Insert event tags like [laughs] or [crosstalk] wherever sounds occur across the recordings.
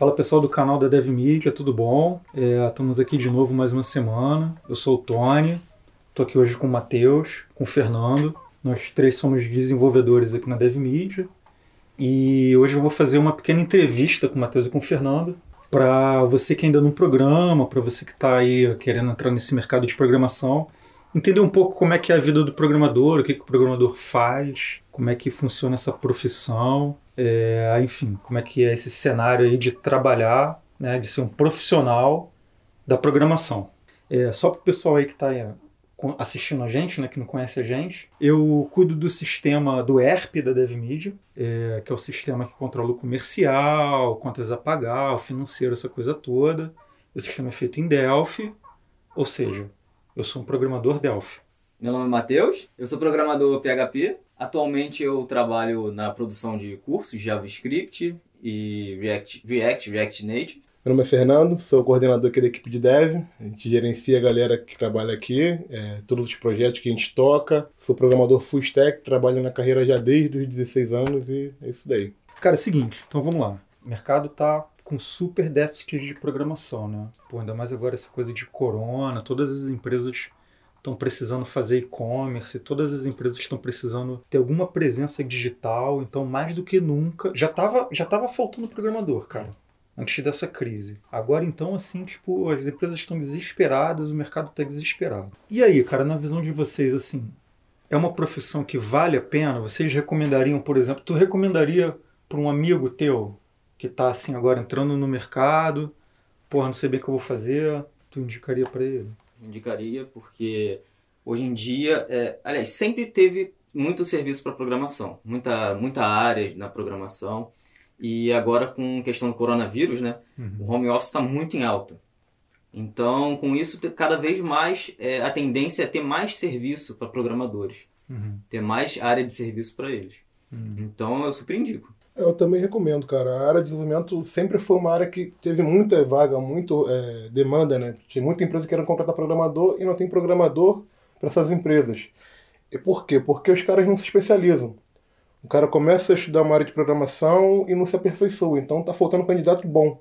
Fala pessoal do canal da DevMedia, tudo bom? É, estamos aqui de novo mais uma semana. Eu sou o Tony, estou aqui hoje com o Matheus, com o Fernando. Nós três somos desenvolvedores aqui na DevMedia. E hoje eu vou fazer uma pequena entrevista com o Matheus e com o Fernando. Para você que ainda não programa, para você que está aí querendo entrar nesse mercado de programação, entender um pouco como é que é a vida do programador, o que, que o programador faz, como é que funciona essa profissão, é, enfim, como é que é esse cenário aí de trabalhar, né, de ser um profissional da programação. É, só para o pessoal aí que está assistindo a gente, né, que não conhece a gente, eu cuido do sistema do ERP da DevMedia, é, que é o sistema que controla o comercial, contas a pagar, o financeiro, essa coisa toda. O sistema é feito em Delphi, ou seja, eu sou um programador Delphi. Meu nome é Matheus, eu sou programador PHP. Atualmente eu trabalho na produção de cursos JavaScript e React, React, React Native. Meu nome é Fernando, sou coordenador aqui da equipe de Dev. A gente gerencia a galera que trabalha aqui, é, todos os projetos que a gente toca. Sou programador full stack, trabalho na carreira já desde os 16 anos e é isso daí. Cara, é o seguinte, então vamos lá. O mercado tá com super déficit de programação, né? Pô, ainda mais agora essa coisa de corona, todas as empresas estão precisando fazer e-commerce, todas as empresas estão precisando ter alguma presença digital, então mais do que nunca, já estava já tava faltando programador, cara, antes dessa crise. Agora então assim, tipo, as empresas estão desesperadas, o mercado está desesperado. E aí, cara, na visão de vocês assim, é uma profissão que vale a pena? Vocês recomendariam, por exemplo, tu recomendaria para um amigo teu que está assim agora entrando no mercado, porra, não sei bem o que eu vou fazer, tu indicaria para ele? Indicaria, porque hoje em dia, é, aliás, sempre teve muito serviço para programação, muita, muita área na programação. E agora, com questão do coronavírus, né, uhum. o home office está muito em alta. Então, com isso, cada vez mais é, a tendência é ter mais serviço para programadores, uhum. ter mais área de serviço para eles. Uhum. Então, eu super indico. Eu também recomendo, cara. A área de desenvolvimento sempre foi uma área que teve muita vaga, muito é, demanda, né? Tinha muita empresa querendo contratar programador e não tem programador para essas empresas. E por quê? Porque os caras não se especializam. O cara começa a estudar uma área de programação e não se aperfeiçoa. Então tá faltando candidato bom.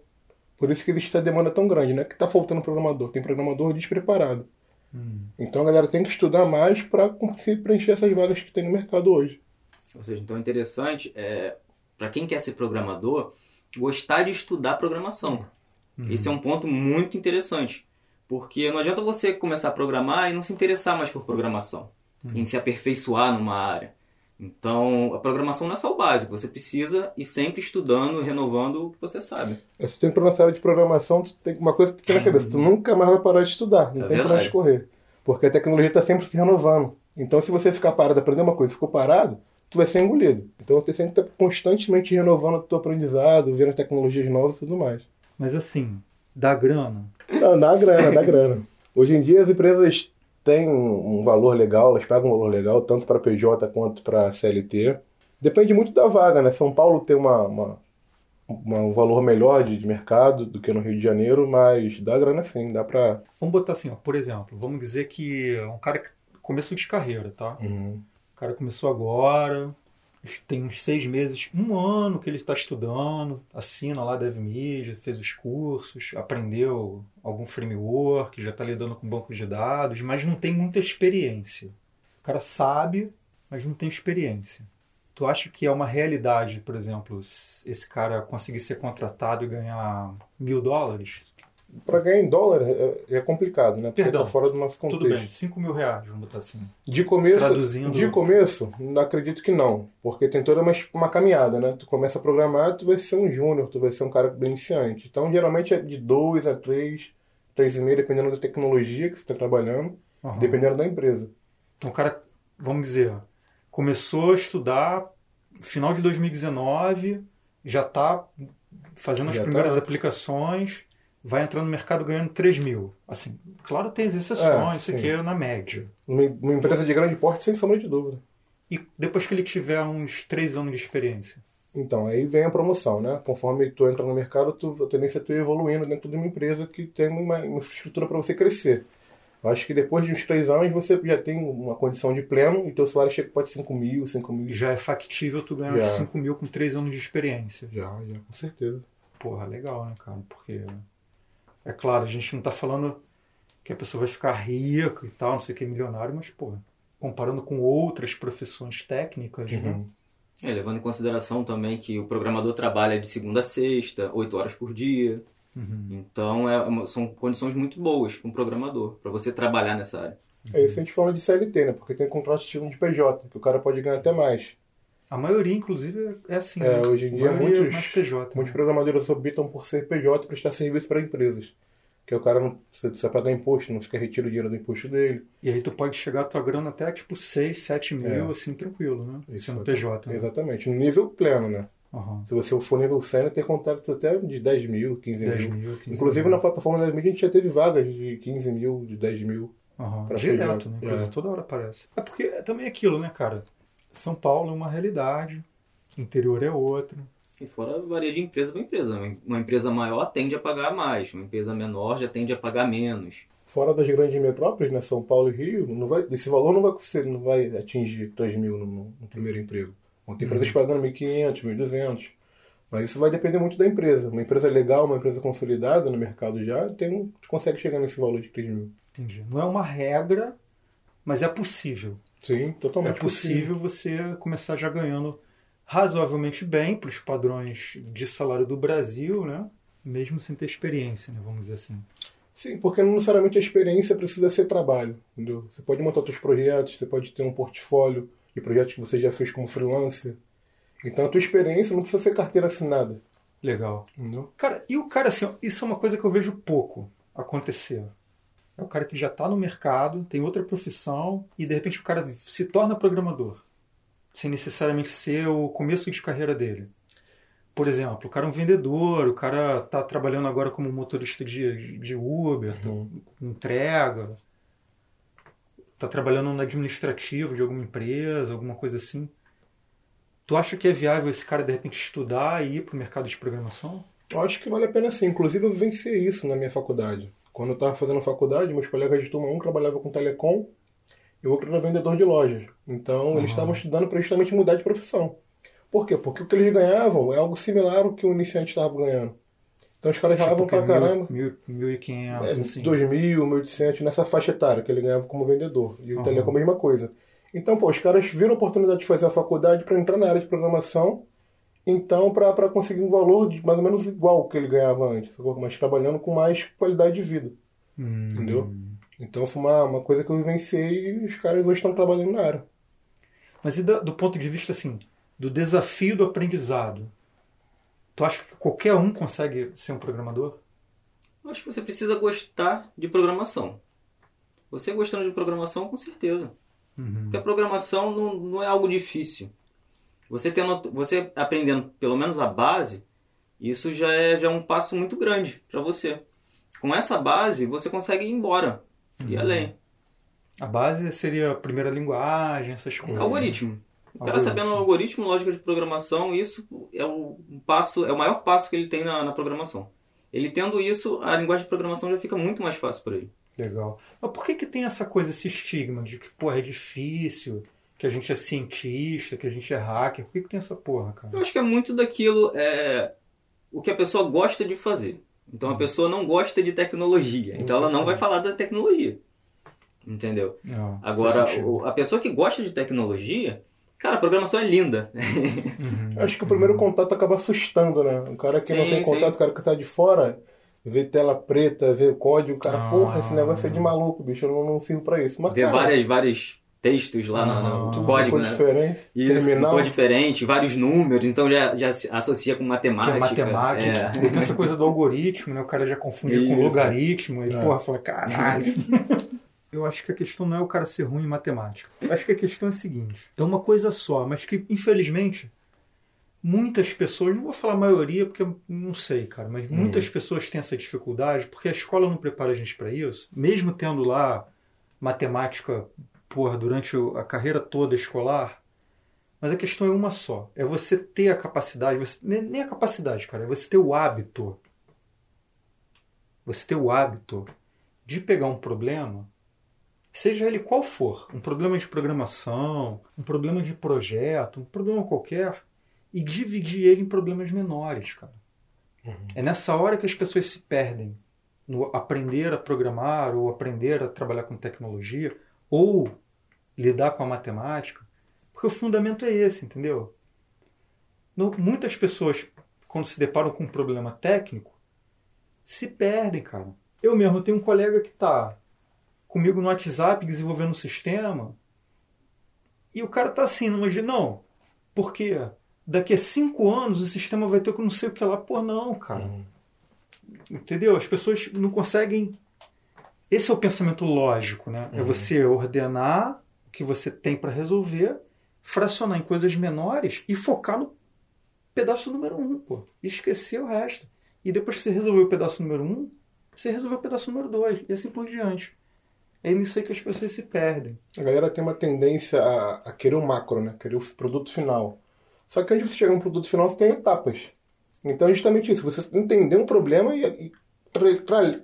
Por isso que existe essa demanda tão grande, né? Que tá faltando programador. Tem programador despreparado. Hum. Então a galera tem que estudar mais para conseguir preencher essas vagas que tem no mercado hoje. Ou seja, então é interessante é, para quem quer ser programador, gostar de estudar programação. Uhum. Esse é um ponto muito interessante. Porque não adianta você começar a programar e não se interessar mais por programação, uhum. em se aperfeiçoar numa área. Então, a programação não é só o básico, você precisa ir sempre estudando, renovando o que você sabe. É, se tu tem que área de programação, tu tem uma coisa que tu tem na cabeça, tu nunca mais vai parar de estudar, não é tem verdade. pra onde correr. Porque a tecnologia está sempre se renovando. Então, se você ficar parado aprender uma coisa e ficou parado, tu vai ser engolido. Então você tem que estar constantemente renovando o teu aprendizado, vendo tecnologias novas e tudo mais. Mas assim, dá grana? Não, dá grana, dá grana. Hoje em dia as empresas têm um valor legal, elas pagam um valor legal, tanto para PJ quanto para CLT. Depende muito da vaga, né? São Paulo tem uma, uma, uma, um valor melhor de, de, mercado do que no Rio de Janeiro, mas dá grana sim, dá para... Vamos botar assim, ó, por exemplo, vamos dizer que um cara que começou de carreira, tá? Uhum cara começou agora, tem uns seis meses, um ano que ele está estudando, assina lá DevMedia, fez os cursos, aprendeu algum framework, já está lidando com banco de dados, mas não tem muita experiência. O cara sabe, mas não tem experiência. Tu acha que é uma realidade, por exemplo, esse cara conseguir ser contratado e ganhar mil dólares? Para ganhar em dólar é, é complicado, né? Porque Perdão, tá fora do nosso contexto. Tudo bem, 5 mil reais, vamos botar assim. De começo, Traduzindo... de começo, acredito que não, porque tem toda uma, uma caminhada, né? Tu começa a programar, tu vai ser um júnior, tu vai ser um cara bem iniciante. Então, geralmente é de 2 a 3, 3,5, dependendo da tecnologia que você está trabalhando, uhum. dependendo da empresa. Então, o cara, vamos dizer, começou a estudar final de 2019, já está fazendo as já primeiras tá... aplicações vai entrar no mercado ganhando 3 mil. Assim, claro, tem as exceções, é, isso aqui é na média. Uma, empresa de grande porte, sem sombra de dúvida. E depois que ele tiver uns 3 anos de experiência? Então, aí vem a promoção, né? Conforme tu entra no mercado, tu, a tendência é tu ir evoluindo dentro de uma empresa que tem uma, uma infraestrutura para você crescer. Eu acho que depois de uns três anos você já tem uma condição de pleno e teu salário chega pode 5 mil, 5 mil. Já é factível tu ganhar já. 5 mil com três anos de experiência. Já, já, com certeza. Porra, legal, né, cara? Porque, é claro, a gente não tá falando que a pessoa vai ficar rica e tal, não sei o que, milionário, mas, porra, comparando com outras profissões técnicas, né? Uhum. É, levando em consideração também que o programador trabalha de segunda a sexta, oito horas por dia. Uhum. Então é são condições muito boas para um programador, para você trabalhar nessa área. É isso que a gente fala de CLT, né? Porque tem contrato de PJ, que o cara pode ganhar até mais. A maioria, inclusive, é assim. É, né? hoje em dia maioria é muitos- mais PJ. Muitos né? programadores optam por ser PJ e prestar serviço para empresas. Que o cara não precisa, pagar imposto, não fica retiro o dinheiro do imposto dele. E aí tu pode chegar a tua grana até tipo 6, 7 mil, É. assim, tranquilo, né? Isso, Sendo PJ. Né? Exatamente. No nível pleno, né? Aham. Se você for nível sênior, tem contratos até de 10 mil, 15 10 mil. mil, 15 Inclusive mil. na plataforma da mídia a gente já teve vagas de 15 mil, de 10 mil. Pra Direto, né? É. Coisa toda hora aparece. É porque é também aquilo, né, cara? São Paulo é uma realidade, interior é outra. E fora varia de empresa para empresa. Uma empresa maior tende a pagar mais, uma empresa menor já tende a pagar menos. Fora das grandes metrópoles, né? São Paulo e Rio, não vai, esse valor não vai, não vai atingir 3 mil no, no- primeiro emprego. Vão ter empresas pagando 1.500, 1.200. Mas isso vai depender muito da empresa. Uma empresa legal, uma empresa consolidada no mercado já, tem, um- consegue chegar nesse valor de 3 mil. Entendi. Não é uma regra, mas é possível. Sim, É totalmente possível você começar já ganhando razoavelmente bem para os padrões de salário do Brasil, né? Mesmo sem ter experiência, né? Vamos dizer assim. Sim, porque não necessariamente a experiência precisa ser trabalho, entendeu? Você pode montar seus projetos, você pode ter um portfólio de projetos que você já fez como freelancer. Então a tua experiência não precisa ser carteira assinada, Legal. entendeu? Cara, e o cara, assim, ó, isso é uma coisa que eu vejo pouco acontecer. É o cara que já está no mercado, tem outra profissão e de repente o cara se torna programador, sem necessariamente ser o começo de carreira dele. Por exemplo, o cara é um vendedor, o cara está trabalhando agora como motorista de, de Uber, tá- Uhum. entrega, está trabalhando no administrativo de alguma empresa, alguma coisa assim. Tu acha que é viável esse cara de repente estudar e ir para o mercado de programação? Eu acho que vale a pena sim. Inclusive eu vivenciei isso na minha faculdade. Quando eu estava fazendo faculdade, meus colegas de turma, um trabalhava com telecom e o outro era vendedor de lojas. Então eles Uhum. estavam estudando para justamente mudar de profissão. Por quê? Porque o que eles ganhavam é algo similar ao que o iniciante estava ganhando. Então os caras ralavam Tipo, pra caramba. Mil, mil, 1.500, É, assim. 2.000, 1.800, nessa faixa etária que ele ganhava como vendedor. E o Aham. telecom a mesma coisa. Então, pô, os caras viram a oportunidade de fazer a faculdade para entrar na área de programação, então para conseguir um valor de mais ou menos igual ao que ele ganhava antes, mas trabalhando com mais qualidade de vida, Hum. entendeu? Então foi uma, uma coisa que eu vivenciei e os caras hoje estão trabalhando na área. Mas e da- do ponto de vista, assim, do desafio do aprendizado? Tu acha que qualquer um consegue ser um programador? Eu acho que você precisa gostar de programação. Você gostando de programação, com certeza. Uhum. Porque a programação não, não é algo difícil. Você tendo, você aprendendo pelo menos a base, isso já é, já é um passo muito grande para você. Com essa base, você consegue ir embora e Uhum. além. A base seria a primeira linguagem, essas coisas. Algoritmo. O cara Algoritmo. sabendo o algoritmo, lógica de programação, isso é o um passo, é o maior passo que ele tem na, na programação. Ele tendo isso, a linguagem de programação já fica muito mais fácil para ele. Legal. Mas por que que tem essa coisa, esse estigma de que, porra, é difícil, que a gente é cientista, que a gente é hacker? Por que que tem essa porra, cara? Eu acho que é muito daquilo é, o que a pessoa gosta de fazer. Então a pessoa não gosta de tecnologia, então ela não vai falar da tecnologia. Entendeu? Não, Agora, sentido. o- a pessoa que gosta de tecnologia, cara, a programação é linda. [laughs] Uhum. Eu acho que o primeiro contato acaba assustando, né? O cara que não Sim, tem sim. contato, o cara que tá de fora, vê tela preta, vê código, o cara, Ah. porra, esse negócio é de maluco, bicho, eu não, não sirvo pra isso. Mas, Ver cara, várias, vários textos lá no, Ah. no tudo código, cor né? diferente, Isso, terminal. cor diferente, vários números, então já, já se associa com Que matemática. é matemática. É. Tem essa coisa do algoritmo, né? O cara já confunde com Isso. logaritmo. E, É. porra, fala, caralho. [laughs] Eu acho que a questão não é o cara ser ruim em matemática. Eu acho que a questão é a seguinte: é uma coisa só, mas que, infelizmente, muitas pessoas, não vou falar maioria porque não sei, cara, mas muitas pessoas têm essa dificuldade porque a escola não prepara a gente para isso. Mesmo tendo lá matemática, porra, durante a carreira toda escolar. Mas a questão é uma só: é você ter a capacidade, você- nem nem a capacidade, cara, é você ter o hábito. Você ter o hábito de pegar um problema seja ele qual for, um problema de programação, um problema de projeto, um problema qualquer, e dividir ele em problemas menores, cara. É nessa hora que as pessoas se perdem no aprender a programar ou aprender a trabalhar com tecnologia ou lidar com a matemática, porque o fundamento é esse, entendeu? No, muitas pessoas, quando se deparam com um problema técnico, se perdem, cara. Eu mesmo tenho um colega que está comigo no WhatsApp desenvolvendo um sistema e o cara tá assim, não imagina, não, porque daqui a cinco anos o sistema vai ter que não sei o que lá. Pô, não, cara. Uhum. Entendeu? As pessoas não conseguem. Esse é o pensamento lógico, né? É uhum. É você ordenar o que você tem para resolver, fracionar em coisas menores e focar no pedaço número um, pô. E esquecer o resto. E depois que você resolveu o pedaço número um, você resolveu o pedaço número dois. E assim por diante. É nisso aí que as pessoas se perdem. A galera tem uma tendência a, a querer o macro, né? Querer o produto final. Só que antes de você chegar no produto final, você tem etapas. Então é justamente isso. Você entender um problema e, e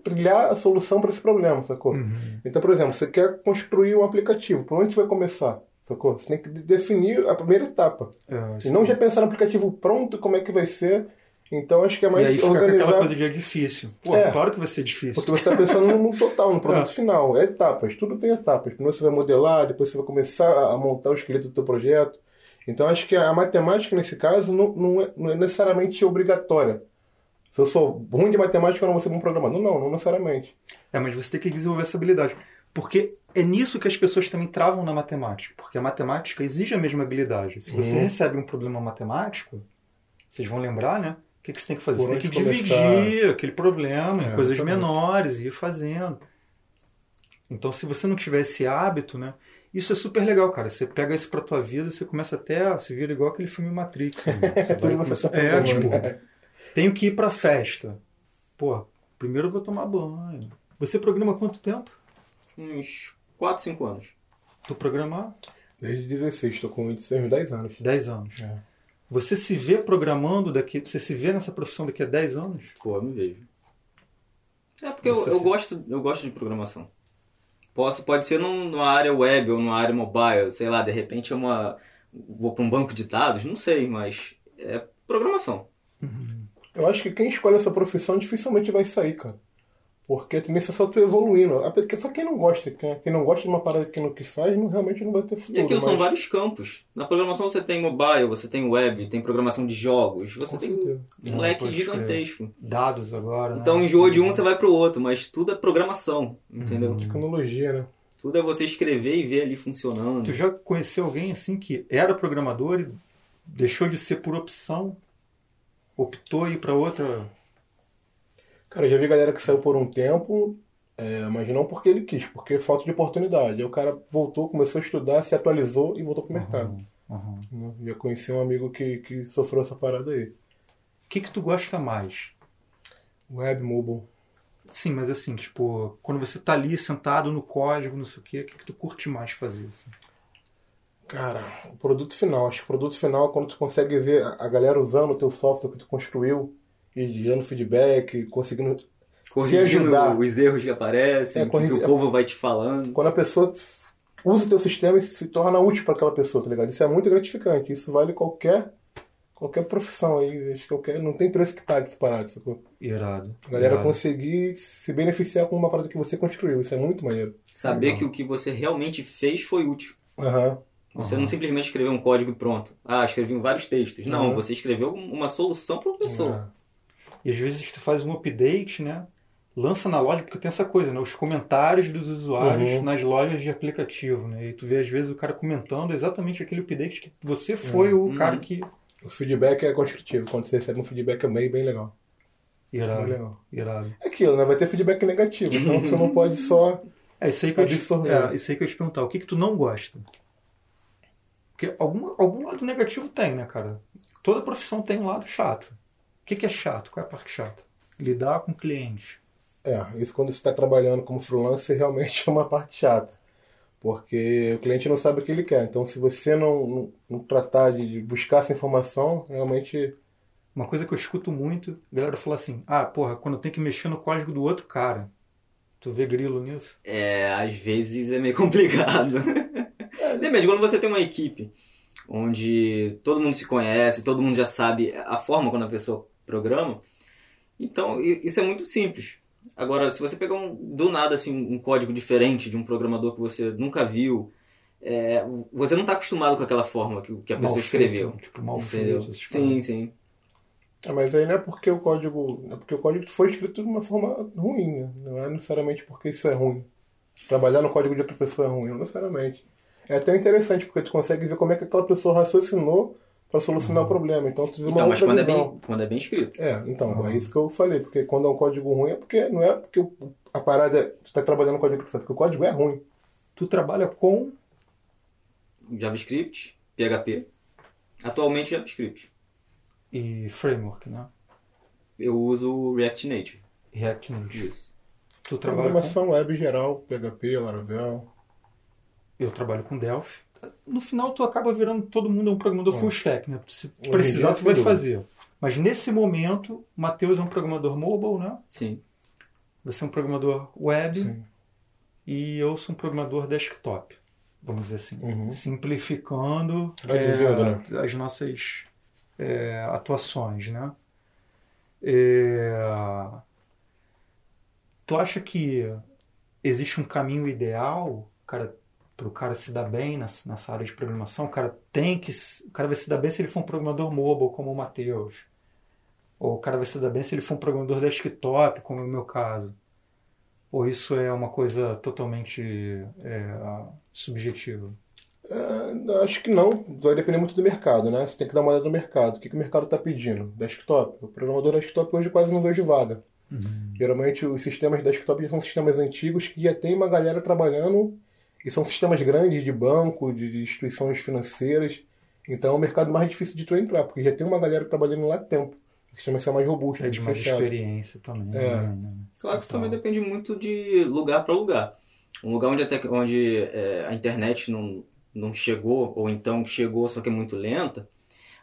trilhar a solução para esse problema, sacou? Uhum. Então, por exemplo, você quer construir um aplicativo. Por onde você vai começar? Sacou? Você tem que definir a primeira etapa. É, e não já pensar no aplicativo pronto, como é que vai ser. Então acho que é mais e aí organizar. aquela coisa de é difícil. Pô, é, claro que vai ser difícil. Porque você está pensando no total, no produto [laughs] é. final. É etapas, tudo tem etapas. Primeiro você vai modelar, depois você vai começar a montar o esqueleto do teu projeto. Então acho que a matemática nesse caso não, não, é, não é necessariamente obrigatória. Se eu sou ruim de matemática, eu não vou ser bom programador. Não, não necessariamente. É, mas você tem que desenvolver essa habilidade. Porque é nisso que as pessoas também travam na matemática. Porque a matemática exige a mesma habilidade. Se você uhum. recebe um problema matemático, vocês vão lembrar, né? O que, que você tem que fazer? Por você tem que começar... dividir aquele problema é, em coisas menores e ir fazendo. Então, se você não tiver esse hábito, né? Isso é super legal, cara. Você pega isso pra tua vida, você começa até a se vir igual aquele filme Matrix. Né? [laughs] Você vai é, tipo, né? Tenho que ir pra festa. Pô, primeiro eu vou tomar banho. Você programa quanto tempo? Uns 4, 5 anos. Tu programar? Desde 16, estou com uns 10 anos. 10 anos. É. Você se vê programando daqui. Você se vê nessa profissão daqui a 10 anos? Pô, eu me vejo. É porque eu, eu, gosto, eu gosto de programação. Posso, pode ser numa área web ou numa área mobile, sei lá, de repente é uma. Vou para um banco de dados, não sei, mas é programação. Uhum. Eu acho que quem escolhe essa profissão dificilmente vai sair, cara. Porque a tendência é só tu evoluindo. Só quem não gosta, quem não gosta de uma parada que, no que faz, não, realmente não vai ter futuro. E aquilo mas... são vários campos. Na programação você tem mobile, você tem web, tem programação de jogos, você Com tem certeza. um leque gigantesco. Dados agora. Então né? enjoa de um, você vai pro outro, mas tudo é programação, entendeu? Hum. Tecnologia, né? Tudo é você escrever e ver ali funcionando. Tu já conheceu alguém assim que era programador e deixou de ser por opção? Optou ir para outra Cara, eu já vi galera que saiu por um tempo, é, mas não porque ele quis, porque falta de oportunidade. Aí o cara voltou, começou a estudar, se atualizou e voltou pro mercado. Uhum, uhum. Já conheci um amigo que, que sofreu essa parada aí. O que, que tu gosta mais? Web, mobile. Sim, mas assim, tipo, quando você tá ali sentado no código, não sei o quê, o que, que tu curte mais fazer? Assim? Cara, o produto final. Acho que o produto final é quando tu consegue ver a galera usando o teu software que tu construiu e dando feedback, conseguindo Corrigindo se ajudar. os erros que aparecem, é, que o povo vai te falando. Quando a pessoa usa o teu sistema e se torna útil para aquela pessoa, tá ligado? Isso é muito gratificante. Isso vale qualquer qualquer profissão aí, acho que qualquer, não tem preço que pague essa parada, sacou? Irado. A galera irado. conseguir se beneficiar com uma parada que você construiu, isso é muito maneiro. Saber Legal. que o que você realmente fez foi útil. Aham. Uhum. Você uhum. não simplesmente escreveu um código e pronto. Ah, escrevi vários textos. Não, uhum. você escreveu uma solução para uma pessoa. E às vezes tu faz um update, né? Lança na loja, porque tem essa coisa, né? Os comentários dos usuários uhum. nas lojas de aplicativo, né? E tu vê às vezes o cara comentando exatamente aquele update que você foi uhum. o cara que. O feedback é construtivo. Quando você recebe um feedback é meio bem legal. Irado. Bem legal. Irado. É aquilo, né? Vai ter feedback negativo. Então você não [laughs] pode só. É isso aí que, eu te, é, isso aí que eu ia te perguntar. O que, que tu não gosta? Porque algum, algum lado negativo tem, né, cara? Toda profissão tem um lado chato. O que, que é chato? Qual é a parte chata? Lidar com cliente. É, isso quando você está trabalhando como freelancer realmente é uma parte chata. Porque o cliente não sabe o que ele quer. Então, se você não, não, não tratar de buscar essa informação, realmente. Uma coisa que eu escuto muito, a galera fala assim: ah, porra, quando eu tenho que mexer no código do outro cara. Tu vê grilo nisso? É, às vezes é meio [laughs] complicado. Depende, quando você tem uma equipe onde todo mundo se conhece, todo mundo já sabe a forma quando a pessoa programa, Então, isso é muito simples. Agora, se você pegar um, do nada assim, um código diferente de um programador que você nunca viu, é, você não está acostumado com aquela forma que, que a pessoa mal escreveu. Feito, tipo, mal entendeu? feito. Sim, sim. É, mas aí não é porque o código. É porque o código foi escrito de uma forma ruim, né? Não é necessariamente porque isso é ruim. Trabalhar no código de outra pessoa é ruim, não necessariamente. É até interessante, porque tu consegue ver como é que aquela pessoa raciocinou para solucionar Uhum. o problema. Então tu vê uma Então, mas outra quando é, visão. bem, quando é bem escrito. É, então, Uhum. é isso que eu falei, porque quando é um código ruim é porque não é porque a parada é, tu tá trabalhando no código, porque o código é ruim. Tu trabalha com JavaScript, PHP. Atualmente JavaScript. e framework, né? Eu uso o React Native. React Native. Isso. Tu trabalha com... Programação web geral, PHP, Laravel. Eu trabalho com Delphi. No final, tu acaba virando todo mundo um programador Sim. full stack, né? Se precisar, tu vai fazer. Mas nesse momento, o Matheus é um programador mobile, né? Sim. Você é um programador web Sim. e eu sou um programador desktop. Vamos dizer assim. Uhum. Simplificando é, né? as nossas é, atuações, né? É, tu acha que existe um caminho ideal cara, para o cara se dar bem nessa, nessa área de programação? O cara tem que. O cara vai se dar bem se ele for um programador mobile, como o Matheus. Ou o cara vai se dar bem se ele for um programador desktop, como é o meu caso. Ou isso é uma coisa totalmente é, subjetiva? É, acho que não, vai depender muito do mercado, né? Você tem que dar uma olhada no mercado. O que, que o mercado está pedindo? Desktop. O programador desktop hoje quase não vejo vaga. Geralmente os sistemas desktop são sistemas antigos que já tem uma galera trabalhando e são sistemas grandes de banco, de instituições financeiras. Então é o mercado mais difícil de tu entrar, porque já tem uma galera trabalhando lá há tempo. O sistema é mais robusto, É de mais diferenciado. experiência também. É. né? Claro que isso Então, também depende muito de lugar para lugar. Um lugar onde, a tec- onde é, a internet não, não chegou, ou então chegou, só que é muito lenta,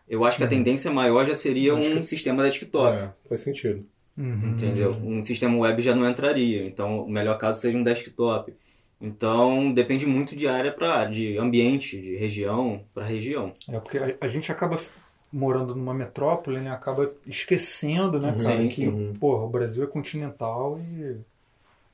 eu acho que a tendência maior já seria Acho um que- sistema desktop. É, faz sentido. Uhum. Entendeu? Um sistema web já não entraria. Então, o melhor caso seria um desktop. Então, depende muito de área para área, de ambiente, de região para região. É porque a, a gente acaba morando numa metrópole, né? Acaba esquecendo, né, Uhum, cara, sim, que uhum. porra, o Brasil é continental e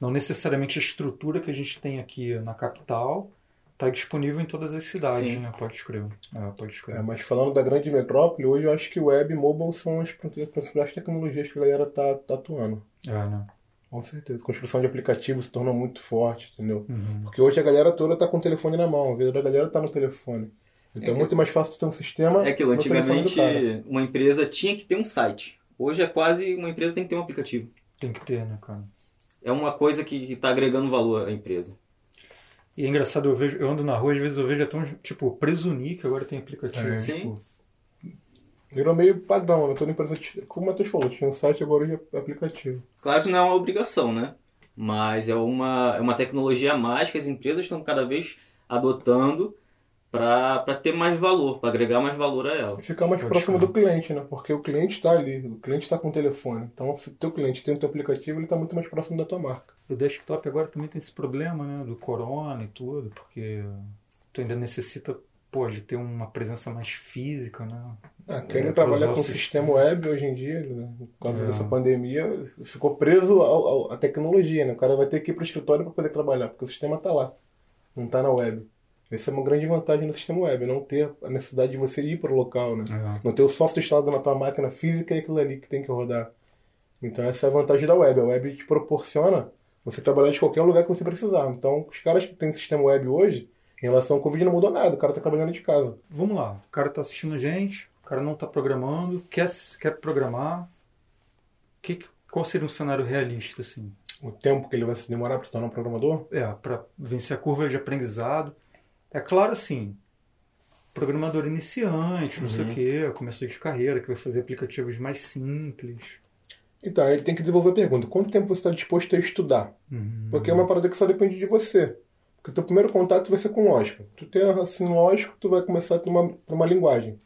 não necessariamente a estrutura que a gente tem aqui na capital está disponível em todas as cidades, Sim. né? Pode escrever. É, pode escrever. É, mas falando da grande metrópole, hoje eu acho que web e mobile são as principais tecnologias que a galera tá, tá atuando. É, né? Com certeza. Construção de aplicativos se tornou muito forte, entendeu? Uhum. Porque hoje a galera toda tá com o telefone na mão, a vida da galera tá no telefone. Então é, É que- muito mais fácil tu ter um sistema É aquilo, antigamente uma empresa tinha que ter um site. Hoje é quase uma empresa tem que ter um aplicativo. Tem que ter, né, cara? É uma coisa que está agregando valor à empresa. E é engraçado, eu vejo, eu ando na rua, às vezes eu vejo até um, tipo, Presuni, que agora tem aplicativo. É. tipo, Virou meio padrão, né? Toda empresa, como o Matheus falou, tinha um site agora hoje é aplicativo. Claro que não é uma obrigação, né? Mas é uma, é uma tecnologia a mais que as empresas estão cada vez adotando para ter mais valor, para agregar mais valor a ela. E ficar mais Pode próximo do cliente, né? Porque o cliente está ali, o cliente está com o telefone. Então, se o teu cliente tem o teu aplicativo, ele está muito mais próximo da tua marca. O desktop agora também tem esse problema, né, do corona e tudo, porque tu ainda necessita, pô, de ter uma presença mais física, né? Ah, quem É, trabalha usar o com sistema. web hoje em dia, né, por causa É. dessa pandemia, ficou preso ao- ao- à tecnologia, né? O cara vai ter que ir para o escritório para poder trabalhar, porque o sistema está lá, não está na web. Essa é uma grande vantagem do sistema web, não ter a necessidade de você ir para o local, né? É. Não ter o software instalado na tua máquina física e aquilo ali que tem que rodar. Então essa é a vantagem da web. A web te proporciona você trabalhar de qualquer lugar que você precisar. Então os caras que têm sistema web hoje, em relação ao Covid, não mudou nada. O cara está trabalhando de casa. Vamos lá, o cara tá assistindo a gente, o cara não tá programando, quer, quer programar. Que, qual seria um cenário realista, assim? O tempo que ele vai se demorar para se tornar um programador, É, para vencer a curva de aprendizado. É claro, assim, programador iniciante, não sei o quê, começou de carreira, que vai fazer aplicativos mais simples. então ele tem que desenvolver a pergunta: quanto tempo você está disposto a estudar? Uhum. Porque é uma parada que só depende de você. Porque o teu primeiro contato vai ser com lógica. Tu tem assim lógico, tu vai começar a ter uma, uma linguagem.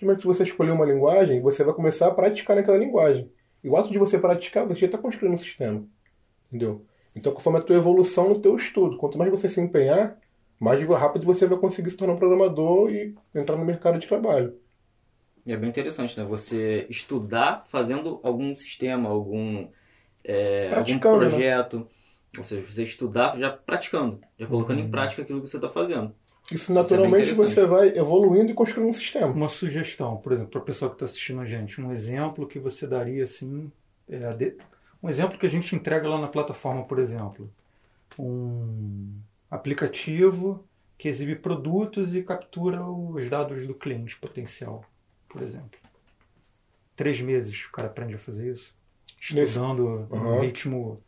No que você escolher uma linguagem, você vai começar a praticar naquela linguagem. E o ato de você praticar, você já está construindo um sistema. Entendeu? Então, conforme a tua evolução no teu estudo, quanto mais você se empenhar, mais rápido você vai conseguir se tornar um programador e entrar no mercado de trabalho. E é bem interessante, né? Você estudar fazendo algum sistema, algum, é, algum Praticando, né? Ou seja, você estudar já praticando, já colocando Uhum. em prática aquilo que você está fazendo. Isso é naturalmente interessante. você vai evoluindo e construindo um sistema. Uma sugestão, por exemplo, para o pessoal que está assistindo a gente, um exemplo que você daria assim, é, de- um exemplo que a gente entrega lá na plataforma, por exemplo, um aplicativo que exibe produtos e captura os dados do cliente potencial, por exemplo. Três meses o cara aprende a fazer isso, Nesse- estudando Aham. ritmo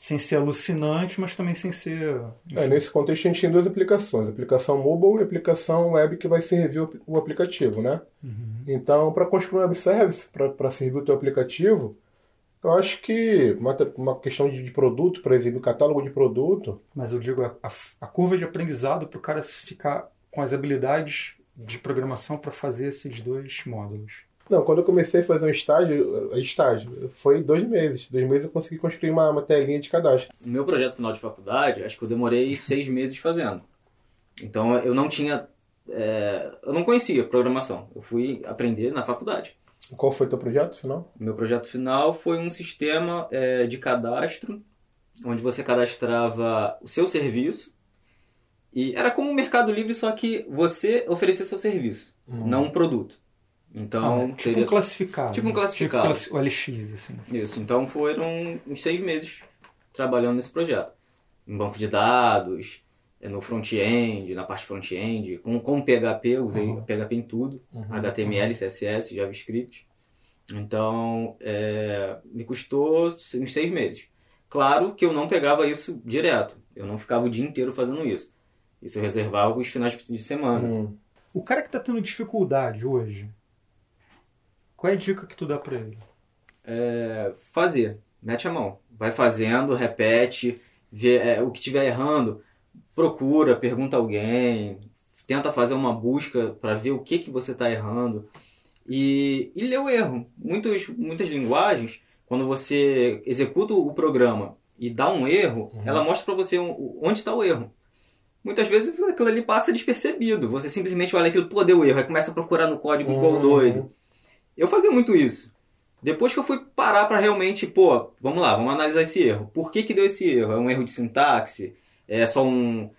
sem ser alucinante, mas também sem ser É, nesse contexto a gente tem duas aplicações, aplicação mobile e aplicação web que vai servir o, aplicativo, né? Uhum. Então, para construir um web service, para servir o teu aplicativo, eu acho que uma, uma questão de, de produto, para exibir o catálogo de produto, Mas eu digo, a- a curva de aprendizado para o cara ficar com as habilidades de programação para fazer esses dois módulos. Não, quando eu comecei a fazer um estágio, estágio, foi dois meses. Dois meses eu consegui construir uma, uma telinha de cadastro. No meu projeto final de faculdade, acho que eu demorei seis meses fazendo. Então eu não tinha. é, eu não conhecia programação. Eu fui aprender na faculdade. Qual foi teu projeto final? O meu projeto final foi um sistema é, de cadastro, onde você cadastrava o seu serviço. E era como o Mercado Livre, só que você oferecia seu serviço, não um produto. Então, Ah, tipo teria- um classificado. Tipo um classificado. Tipo classi- o LX, assim. Isso, então foram uns seis meses trabalhando nesse projeto. Em banco de dados, eh, no front-end, na parte front-end, com, com PHP, usei Uhum. PHP em tudo, HTML, CSS, JavaScript. Então, eh, me custou uns seis meses. Claro que eu não pegava isso direto, eu não ficava o dia inteiro fazendo isso. Isso eu reservava os finais de semana. Hum. O cara que está tendo dificuldade hoje, qual é a dica que tu dá para ele? é, fazer, mete a mão. Vai fazendo, repete, vê é, o que estiver errando, procura, pergunta a alguém, tenta fazer uma busca para ver o que, que você está errando e, e lê o erro. Muitos, muitas linguagens, quando você executa o programa e dá um erro, Uhum. ela mostra para você onde está o erro. Muitas vezes aquilo ali passa despercebido. Você simplesmente olha aquilo, pô, deu erro, aí começa a procurar no código igual Uhum. doido. Eu fazia muito isso. Depois que eu fui parar para realmente, pô, vamos lá, vamos analisar esse erro. Por que, que deu esse erro? É um erro de sintaxe? É só um,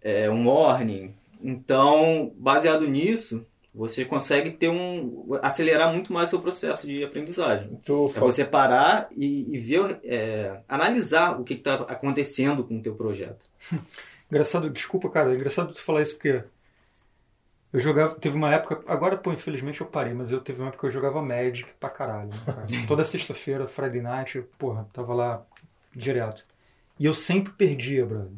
é um warning? Então, baseado nisso, você consegue ter um acelerar muito mais o seu processo de aprendizagem. Tu É você parar e, e ver, é, analisar o que está acontecendo com o teu projeto. [laughs] Engraçado, desculpa, cara, é engraçado tu falar isso porque eu jogava, teve uma época, agora, pô, infelizmente eu parei, mas eu teve uma época que eu jogava Magic pra caralho, né, cara? [laughs] Toda sexta-feira, Friday Night, porra, tava lá direto. E eu sempre perdia, brother.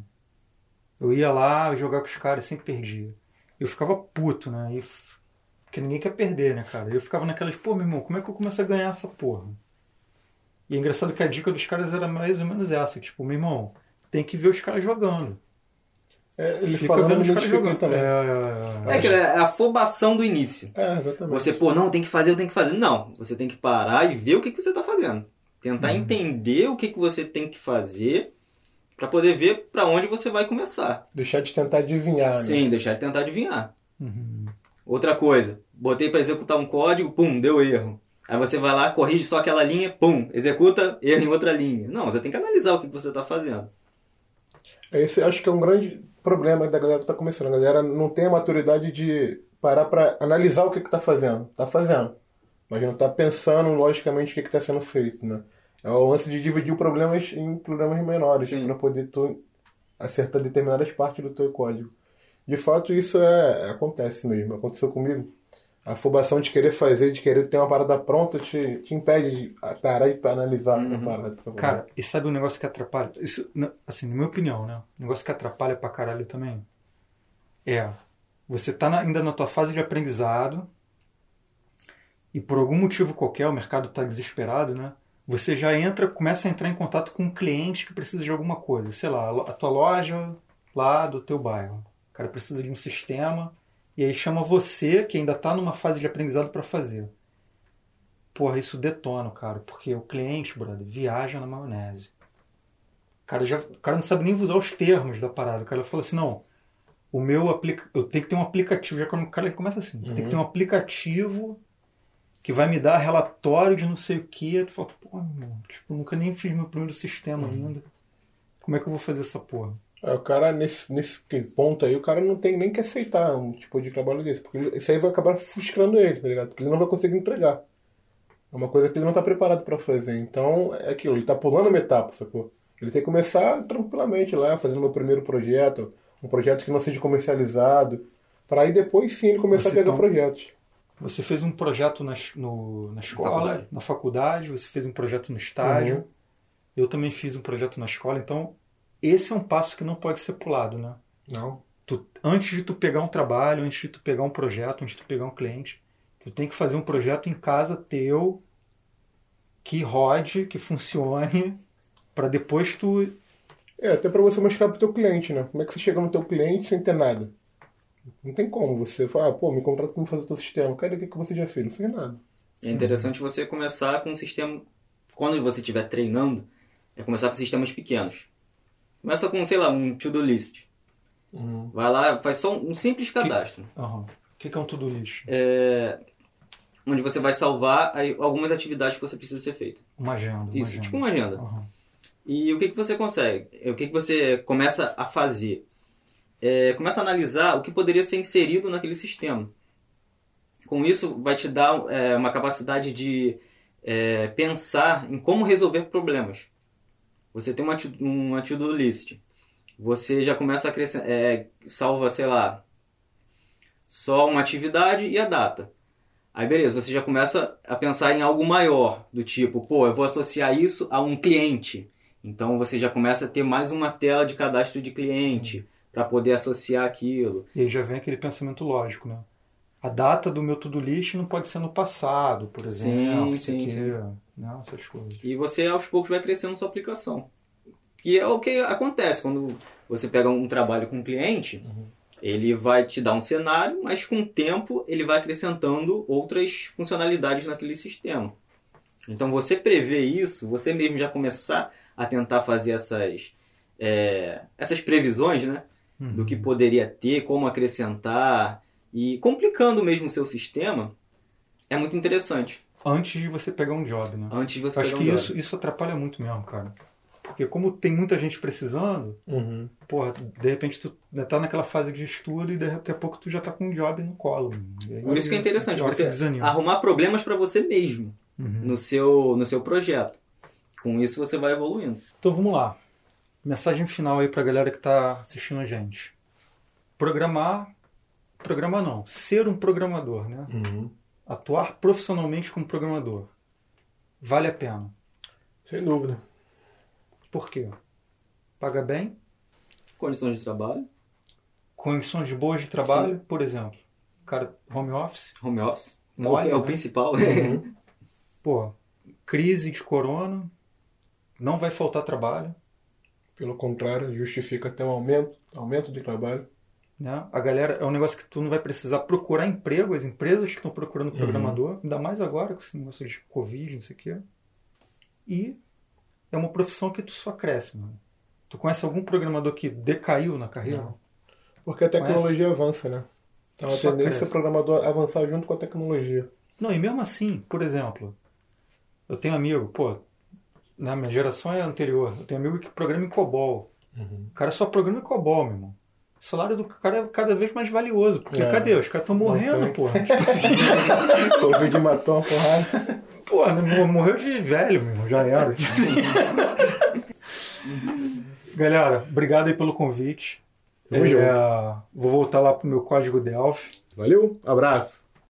Eu ia lá jogar com os caras e sempre perdia. Eu ficava puto, né? E porque ninguém quer perder, né, cara? Eu ficava naquelas, pô, meu irmão, como é que eu começo a ganhar essa porra? E é engraçado que a dica dos caras era mais ou menos essa, tipo, meu irmão, tem que ver os caras jogando. É, ele Fica falando vendo os me caras identifiquei jogando. também. É, É, aquilo, é a afobação do início. É, exatamente. Você, pô, não, tem que fazer, eu tenho que fazer. Não, você tem que parar e ver o que, que você está fazendo. Tentar Uhum. entender o que, que você tem que fazer para poder ver para onde você vai começar. Deixar de tentar adivinhar, né? Sim, deixar de tentar adivinhar. Uhum. Outra coisa, botei para executar um código, pum, deu erro. Aí você vai lá, corrige só aquela linha, pum, executa erro em outra linha. Não, você tem que analisar o que que você está fazendo. Esse acho que é um grande problema da galera que tá começando. A galera não tem a maturidade de parar para analisar o que que tá fazendo. Tá fazendo. Mas não tá pensando logicamente o que que tá sendo feito, né? É o lance de dividir problemas em problemas menores para poder tu acertar determinadas partes do teu código. De fato, isso é acontece mesmo. Aconteceu comigo. A afobação de querer fazer, de querer ter uma parada pronta, te, te impede de parar e analisar Uhum. a parada. Cara, e sabe um negócio que atrapalha? Isso, assim, na minha opinião, né? Um negócio que atrapalha pra caralho também é você tá na- ainda na tua fase de aprendizado e por algum motivo qualquer o mercado tá desesperado, né? Você já entra, começa a entrar em contato com um cliente que precisa de alguma coisa, sei lá, a tua loja lá do teu bairro. O cara precisa de um sistema e aí chama você que ainda tá numa fase de aprendizado para fazer. Porra, isso detona, cara, porque o cliente, brother, viaja na maionese. O cara, já, o cara não sabe nem usar os termos da parada. O cara fala assim, não, o meu aplica, eu tenho que ter um aplicativo. Já quando o cara começa assim, tem que ter um aplicativo que vai me dar relatório de não sei o que. Tu fala, pô, meu irmão, tipo, nunca nem fiz meu primeiro sistema ainda. Como é que eu vou fazer essa porra? É, o cara, nesse, nesse ponto aí, o cara não tem nem que aceitar um tipo de trabalho desse. Porque isso aí vai acabar frustrando ele, tá ligado? Porque ele não vai conseguir entregar. É uma coisa que ele não tá preparado para fazer. Então, é aquilo, ele tá pulando uma etapa, sacou? Ele tem que começar tranquilamente lá, fazendo meu primeiro projeto, um projeto que não seja comercializado, para aí depois sim ele começar Você a pegar então- projetos. Você fez um projeto na, no, na escola, faculdade. na faculdade, você fez um projeto no estágio. Uhum. Eu também fiz um projeto na escola, então esse é um passo que não pode ser pulado, né? Não. Tu- antes de tu pegar um trabalho, antes de tu pegar um projeto, antes de tu pegar um cliente, tu tem que fazer um projeto em casa teu que rode, que funcione, para depois tu É, até para você mostrar pro teu cliente, né? Como é que você chega no teu cliente sem ter nada? Não tem como você falar, ah, pô, me contrata me fazer teu sistema. Cadê o que que você já fez? Não fez nada. É interessante você começar com um sistema. Quando você estiver treinando, é começar com sistemas pequenos. Começa com, sei lá, um to-do list. Vai lá, faz só um simples cadastro. O que que é um tudo lixo? É, onde você vai salvar algumas atividades que você precisa ser feita. Uma agenda. Uma Isso, agenda. tipo uma agenda. Aham. E o que, que você consegue? O que, que você começa a fazer? É, começa a analisar o que poderia ser inserido naquele sistema. Com isso, vai te dar é, uma capacidade de é, pensar em como resolver problemas. Você tem uma, uma to-do list. Você já começa a acrescentar, é, salva, sei lá, só uma atividade e a data. Aí beleza, você já começa a pensar em algo maior, do tipo, pô, eu vou associar isso a um cliente. Então você já começa a ter mais uma tela de cadastro de cliente para poder associar aquilo. E aí já vem aquele pensamento lógico, né? A data do meu tudo lixo não pode ser no passado, por exemplo. sim, aqui, sim. Né? Essas coisas. E você aos poucos vai crescendo sua aplicação. Que é o que acontece quando você pega um trabalho com um cliente, ele vai te dar um cenário, mas com o tempo ele vai acrescentando outras funcionalidades naquele sistema. Então você prevê isso, você mesmo já começar a tentar fazer essas, é, essas previsões, né? Uhum. do que poderia ter, como acrescentar e complicando mesmo o seu sistema, é muito interessante. Antes de você pegar um job, né? Antes de você Acho pegar que um job. isso, isso atrapalha muito mesmo, cara. Porque como tem muita gente precisando, Uhum. porra, de repente tu tá naquela fase de estudo e daqui a pouco tu já tá com um job no colo. E aí- Por isso que é interessante acho você que arrumar problemas para você mesmo Uhum. no seu no seu projeto. Com isso você vai evoluindo. Então vamos lá. Mensagem final aí pra galera que tá assistindo a gente. Programar, programar não, ser um programador, né? Uhum. Atuar profissionalmente como programador. Vale a pena. Sem dúvida. Por quê? Paga bem, Condições de trabalho, condições boas de trabalho, por exemplo. Cara, home office, home office, é o- Mole, é o né? principal. Uhum. [laughs] pô, crise de corona, não vai faltar trabalho, Pelo contrário, justifica até um aumento, aumento de trabalho. Né? A galera, é um negócio que tu não vai precisar procurar emprego, as empresas que estão procurando programador, ainda mais agora com esse negócio de Covid, não sei o quê. E é uma profissão que tu só cresce, mano. Tu conhece algum programador que decaiu na carreira? Não. Porque a tecnologia avança, né? Então a Só tendência é o programador avançar junto com a tecnologia. Não, e mesmo assim, por exemplo, eu tenho amigo, pô, na minha geração é anterior, eu tenho amigo que programa em COBOL. Uhum. O cara só programa em COBOL, meu irmão. O salário do cara é cada vez mais valioso. Porque É. cadê? Os caras estão morrendo, porra. [laughs] Covid matou uma porrada. Porra, né, morreu de velho, meu irmão, já era. [laughs] Galera, obrigado aí pelo convite. Tamo É, junto. Vou voltar lá pro meu código Delphi. Valeu, abraço.